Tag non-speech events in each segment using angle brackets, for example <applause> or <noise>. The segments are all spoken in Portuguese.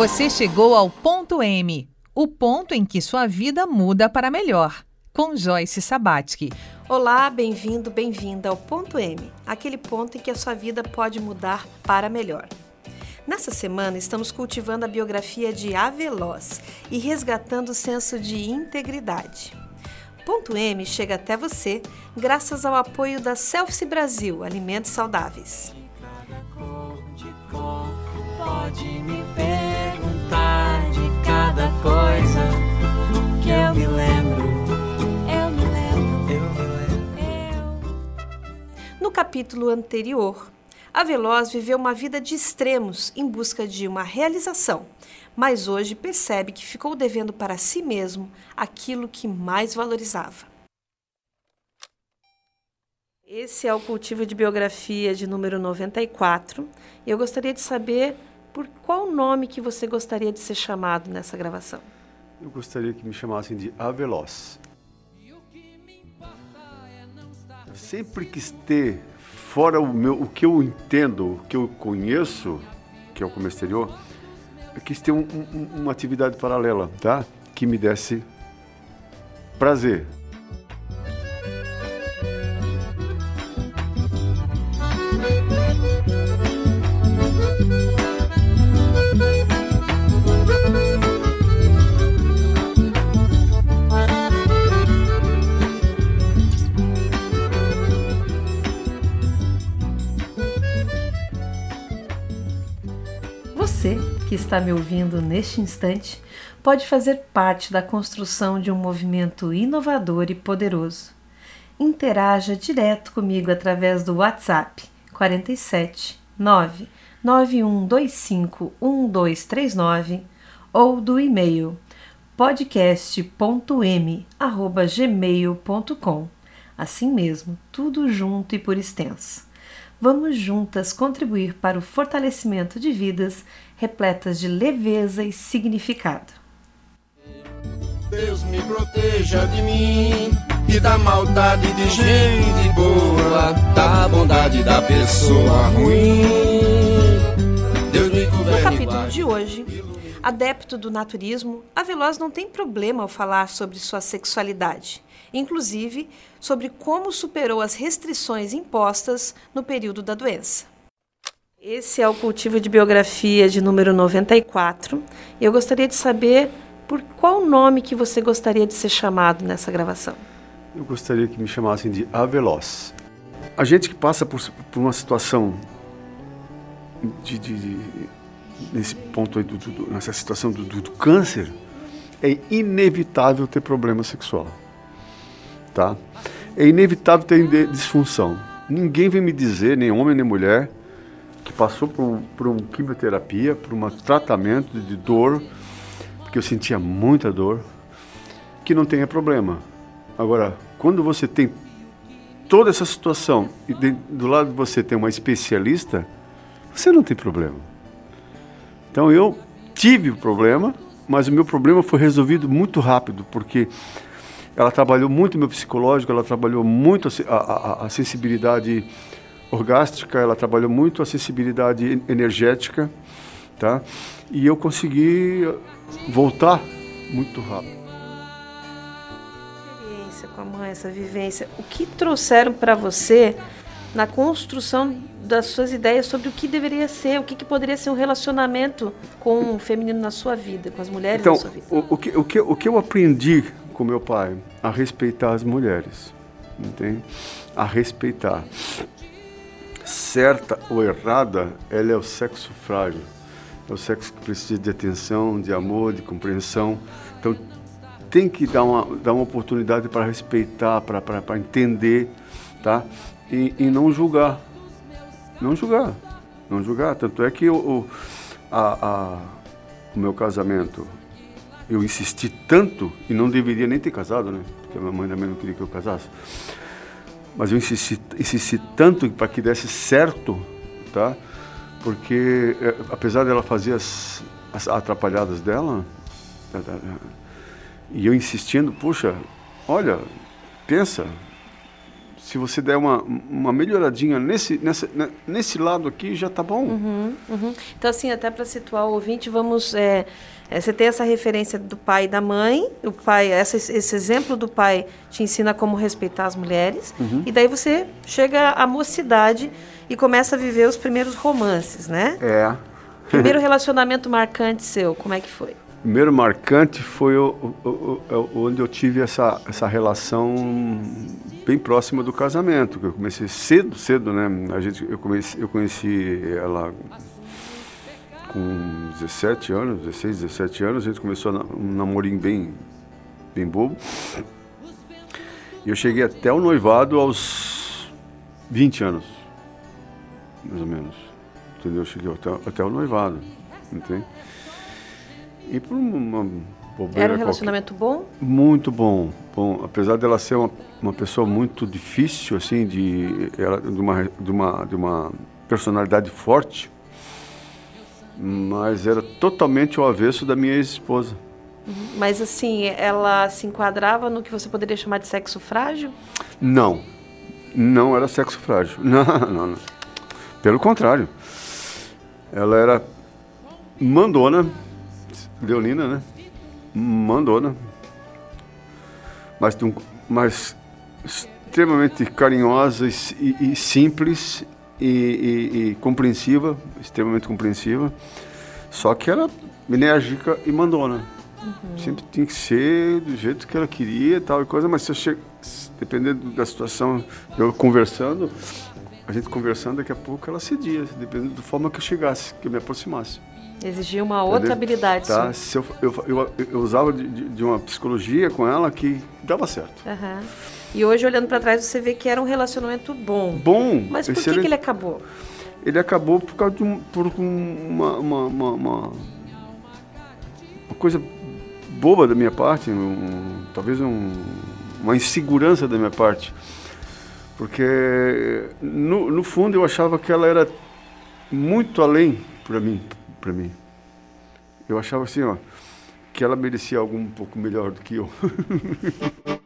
Você chegou ao ponto M, o ponto em que sua vida muda para melhor. Com Joyce Sabatsky. Olá, bem-vindo, bem-vinda ao ponto M, aquele ponto em que a sua vida pode mudar para melhor. Nessa semana, estamos cultivando a biografia de A Veloz e resgatando o senso de integridade. Ponto M chega até você graças ao apoio da Selfie Brasil Alimentos Saudáveis. Cada coisa que eu me lembro. Eu me lembro. Eu me lembro. No capítulo anterior, a Veloz viveu uma vida de extremos em busca de uma realização, mas hoje percebe que ficou devendo para si mesmo aquilo que mais valorizava. Esse é o cultivo de biografia de número 94. E eu gostaria de saber por qual nome que você gostaria de ser chamado nessa gravação. Eu gostaria que me chamassem de Aveloz. Sempre quis ter fora o, meu, o que eu entendo, o que eu conheço, que é o comércio exterior, eu quis ter um, um, uma atividade paralela, tá? Que me desse prazer. Está me ouvindo neste instante, pode fazer parte da construção de um movimento inovador e poderoso. Interaja direto comigo através do WhatsApp 47 9 9125 1239 ou do e-mail podcast.m@gmail.com. Assim mesmo, tudo junto e por extenso vamos juntas contribuir para o fortalecimento de vidas repletas de leveza e significado. Deus me proteja de mim e da maldade de gente boa, da bondade da pessoa ruim. Deus me governe. No capítulo de hoje, adepto do naturismo, a Veloz não tem problema ao falar sobre sua sexualidade inclusive sobre como superou as restrições impostas no período da doença. Esse é o cultivo de biografia de número 94. Eu gostaria de saber por qual nome que você gostaria de ser chamado nessa gravação. Eu gostaria que me chamassem de Aveloz. A gente que passa por, por uma situação de, de, de, nesse ponto aí do, do, nessa situação do, do câncer, é inevitável ter problema sexual tá? É inevitável ter disfunção. Ninguém vem me dizer, nem homem nem mulher, que passou por, por uma quimioterapia, por um tratamento de dor, porque eu sentia muita dor, que não tenha problema. Agora, quando você tem toda essa situação e do lado de você tem uma especialista, você não tem problema. Então eu tive o problema, mas o meu problema foi resolvido muito rápido, porque ela trabalhou muito meu psicológico, ela trabalhou muito a, a, a sensibilidade orgástica, ela trabalhou muito a sensibilidade energética, tá? E eu consegui voltar muito rápido. Experiência com a mãe, essa vivência, o que trouxeram para você na construção das suas ideias sobre o que deveria ser, o que, que poderia ser um relacionamento com o feminino na sua vida, com as mulheres então, na sua vida? O, o, que, o, que, o que eu aprendi com meu pai a respeitar as mulheres, entende? A respeitar. Certa ou errada, ela é o sexo frágil. É o sexo que precisa de atenção, de amor, de compreensão. Então, tem que dar uma, dar uma oportunidade para respeitar, para entender, tá? E, e, não julgar. Não julgar. Não julgar. Tanto é que a, a, o meu casamento eu insisti tanto, e não deveria nem ter casado, né? Porque a minha mãe também não queria que eu casasse. Mas eu insisti, insisti tanto para que desse certo, tá? Porque, é, apesar dela fazer as, as atrapalhadas dela, e eu insistindo, puxa, olha, pensa, se você der uma, uma melhoradinha nesse, nessa, nesse lado aqui, já tá bom. Uhum, uhum. Então, assim, até para situar o ouvinte, vamos. É, é, você tem essa referência do pai e da mãe, o pai, essa, esse exemplo do pai te ensina como respeitar as mulheres, Uhum. e daí você chega à mocidade e começa a viver os primeiros romances, né? É. Primeiro <laughs> relacionamento marcante seu, como é que foi? Primeiro marcante foi o- o- o- onde eu tive essa, essa relação bem próxima do casamento. que Eu comecei cedo, cedo, né? A gente, eu, comecei, eu conheci ela com 17 anos, 16, 17 anos. A gente começou um namorinho bem, bem bobo. E eu cheguei até o noivado aos 20 anos, mais ou menos. Entendeu? Eu cheguei até, até o noivado, entende? E por uma bobeira Era um qualquer- relacionamento bom? muito bom, bom. Apesar dela ser uma, uma pessoa muito difícil, assim, de, ela, de, uma, de, uma, de uma personalidade forte, mas era totalmente o avesso da minha ex-esposa. Mas assim, ela se enquadrava no que você poderia chamar de sexo frágil? Não, não era sexo frágil. <laughs> Não, não, não. Pelo contrário. Ela era mandona, leonina, né? Mandona. Mas, de um- mas extremamente carinhosa e, e- e simples e, e- compreensiva, extremamente compreensiva. Só que era enérgica e mandona. Sempre tinha que ser do jeito que ela queria e tal e coisa, mas se eu che... dependendo da situação, eu conversando, a gente conversando, daqui a pouco ela cedia, dependendo da forma que eu chegasse, que eu me aproximasse. Exigia uma outra Entendeu? habilidade Tá? Se eu, eu, eu, eu usava de, de- uma psicologia com ela que dava certo. Aham. E hoje, olhando pra trás, você vê que era um relacionamento bom. Bom, Mas por que, excelente. que ele acabou? ele acabou por causa de um, por um- uma, uma, uma, uma, uma coisa boba da minha parte, um- talvez um- uma insegurança da minha parte. Porque no, no fundo eu achava que ela era muito além para mim, para mim. Eu achava assim, ó, que ela merecia algo um pouco melhor do que eu. <laughs>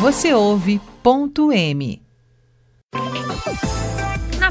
Você ouve ponto M.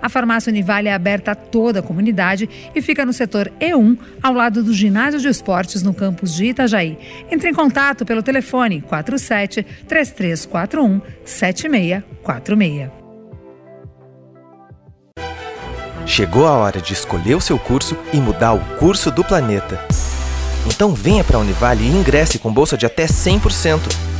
A farmácia Univale é aberta a toda a comunidade e fica no setor E1, ao lado do ginásio de esportes no campus de Itajaí. Entre em contato pelo telefone 47 3341 7646. Chegou a hora de escolher o seu curso e mudar o curso do planeta. Então venha para a Univale e ingresse com bolsa de até 100%.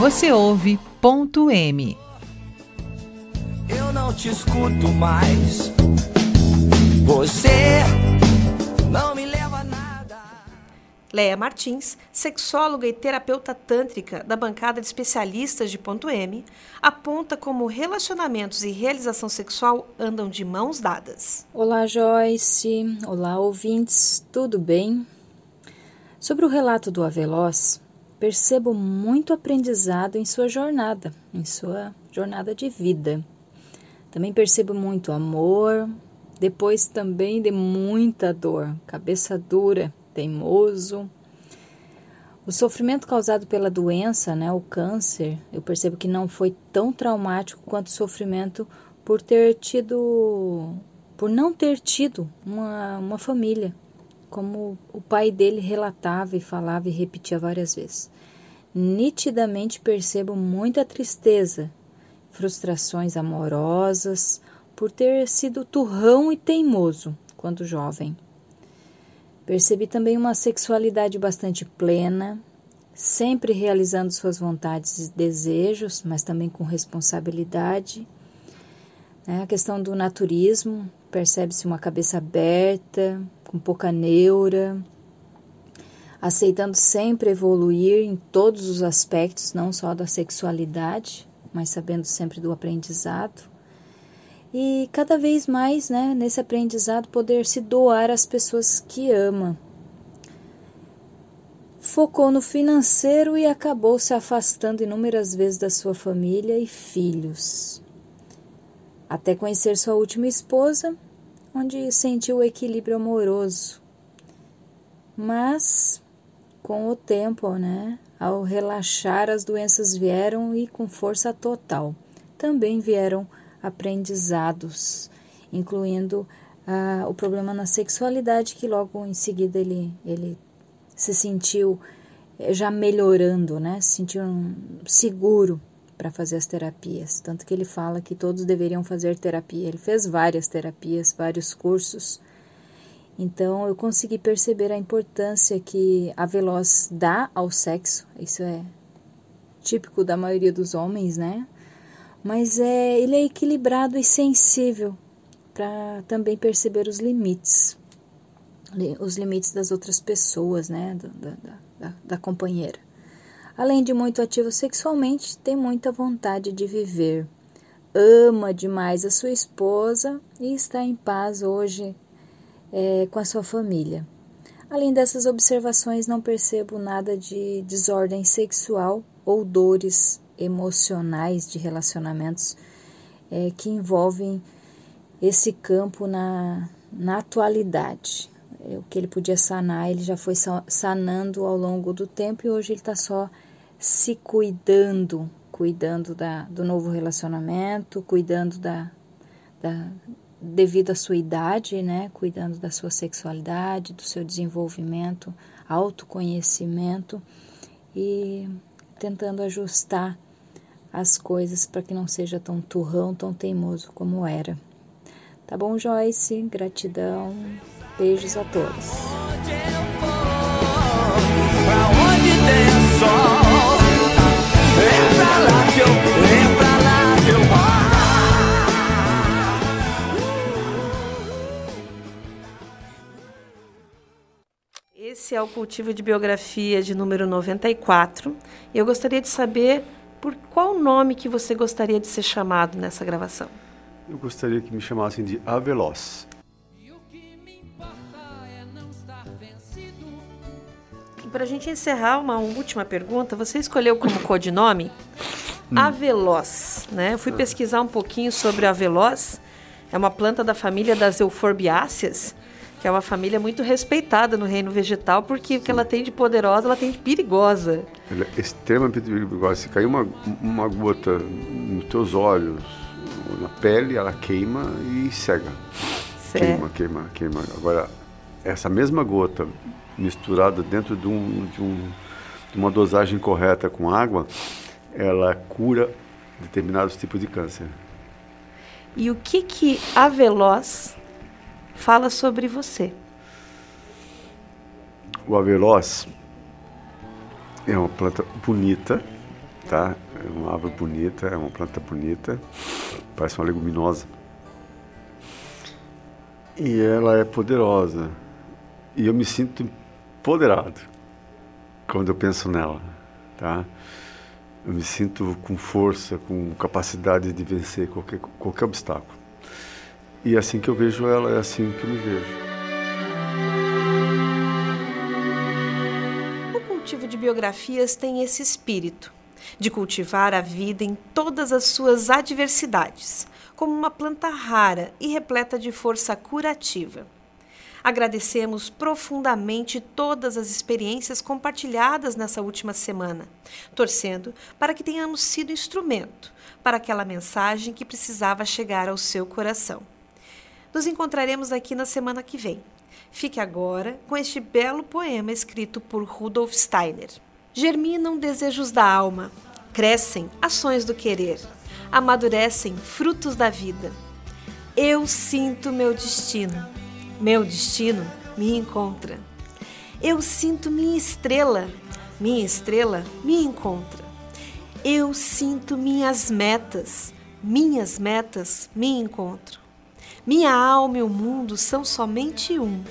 Você ouve ponto M. Eu não te escuto mais. Você não me leva a nada. Leia Martins, sexóloga e terapeuta tântrica da bancada de especialistas de ponto M, aponta como relacionamentos e realização sexual andam de mãos dadas. Olá, Joyce. Olá, ouvintes. Tudo bem? Sobre o relato do Aveloz, percebo muito aprendizado em sua jornada, em sua jornada de vida. Também percebo muito amor, depois também de muita dor, cabeça dura, teimoso. O sofrimento causado pela doença, né, o câncer, eu percebo que não foi tão traumático quanto o sofrimento por ter tido, por não ter tido uma, uma família, como o pai dele relatava e falava e repetia várias vezes. Nitidamente percebo muita tristeza, frustrações amorosas, por ter sido turrão e teimoso quando jovem. Percebi também uma sexualidade bastante plena, sempre realizando suas vontades e desejos, mas também com responsabilidade. Né? A questão do naturismo, percebe-se uma cabeça aberta, com pouca neura, aceitando sempre evoluir em todos os aspectos, não só da sexualidade, mas sabendo sempre do aprendizado. E cada vez mais, né, nesse aprendizado, poder se doar às pessoas que ama. Focou no financeiro e acabou se afastando inúmeras vezes da sua família e filhos. Até conhecer sua última esposa, onde sentiu o equilíbrio amoroso. Mas com o tempo, né? Ao relaxar, as doenças vieram e com força total. Também vieram aprendizados, incluindo ah, o problema na sexualidade, que logo em seguida ele, ele se sentiu eh, já melhorando, né? Se sentiu seguro para fazer as terapias. Tanto que ele fala que todos deveriam fazer terapia. Ele fez várias terapias, vários cursos então eu consegui perceber a importância que a Veloz dá ao sexo. Isso é típico da maioria dos homens, né? Mas é, ele é equilibrado e sensível para também perceber os limites, os limites das outras pessoas, né? Da, da, da, da companheira. Além de muito ativo sexualmente, tem muita vontade de viver. Ama demais a sua esposa e está em paz hoje é, com a sua família. Além dessas observações, não percebo nada de desordem sexual ou dores emocionais de relacionamentos é, que envolvem esse campo na, na atualidade. É, o que ele podia sanar, ele já foi sanando ao longo do tempo e hoje ele está só se cuidando, cuidando da, do novo relacionamento, cuidando da, da, devido à sua idade, né, cuidando da sua sexualidade, do seu desenvolvimento, autoconhecimento e tentando ajustar as coisas para que não seja tão turrão, tão teimoso como era. Tá bom, Joyce? Gratidão. Beijos a todos. Lá que eu, é pra lá que eu vou. Esse é o cultivo de biografia de número 94. E eu gostaria de saber por qual nome que você gostaria de ser chamado nessa gravação. Eu gostaria que me chamassem de Aveloz. E para a gente encerrar, uma última pergunta. Você escolheu como codinome Aveloz, né? Eu fui pesquisar um pouquinho sobre a Aveloz. É uma planta da família das euforbiáceas que é uma família muito respeitada no reino vegetal, porque o que ela tem de poderosa, ela tem de perigosa. Ela é extremamente perigosa. Se cair uma, uma gota nos teus olhos, na pele, ela queima e cega. Certo. Queima, queima, queima. Agora, essa mesma gota misturada dentro de, um, de, um, de uma dosagem correta com água, ela cura determinados tipos de câncer. E o que que a Veloz fala sobre você. O aveloz é uma planta bonita, tá? É uma árvore bonita, é uma planta bonita, parece uma leguminosa. E ela é poderosa. E eu me sinto empoderado quando eu penso nela, tá? Eu me sinto com força, com capacidade de vencer qualquer, qualquer obstáculo. E assim que eu vejo ela, é assim que eu me vejo. O cultivo de biografias tem esse espírito de cultivar a vida em todas as suas adversidades, como uma planta rara e repleta de força curativa. Agradecemos profundamente todas as experiências compartilhadas nessa última semana, torcendo para que tenhamos sido instrumento para aquela mensagem que precisava chegar ao seu coração. Nos encontraremos aqui na semana que vem. Fique agora com este belo poema escrito por Rudolf Steiner. Germinam desejos da alma, crescem ações do querer, amadurecem frutos da vida. Eu sinto meu destino. Meu destino me encontra. Eu sinto minha estrela. Minha estrela me encontra. Eu sinto minhas metas. Minhas metas me encontram. Minha alma e o mundo são somente um.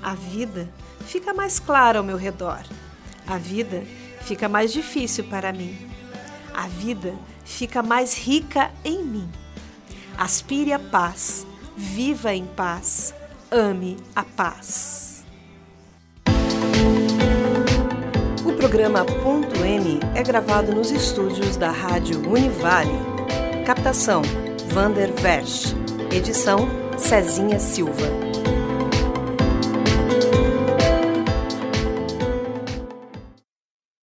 A vida fica mais clara ao meu redor. A vida fica mais difícil para mim. A vida fica mais rica em mim. Aspire a paz, viva em paz, ame a paz. O programa Ponto M é gravado nos estúdios da Rádio Univale. Captação: Vander Versch. Edição: Cezinha Silva.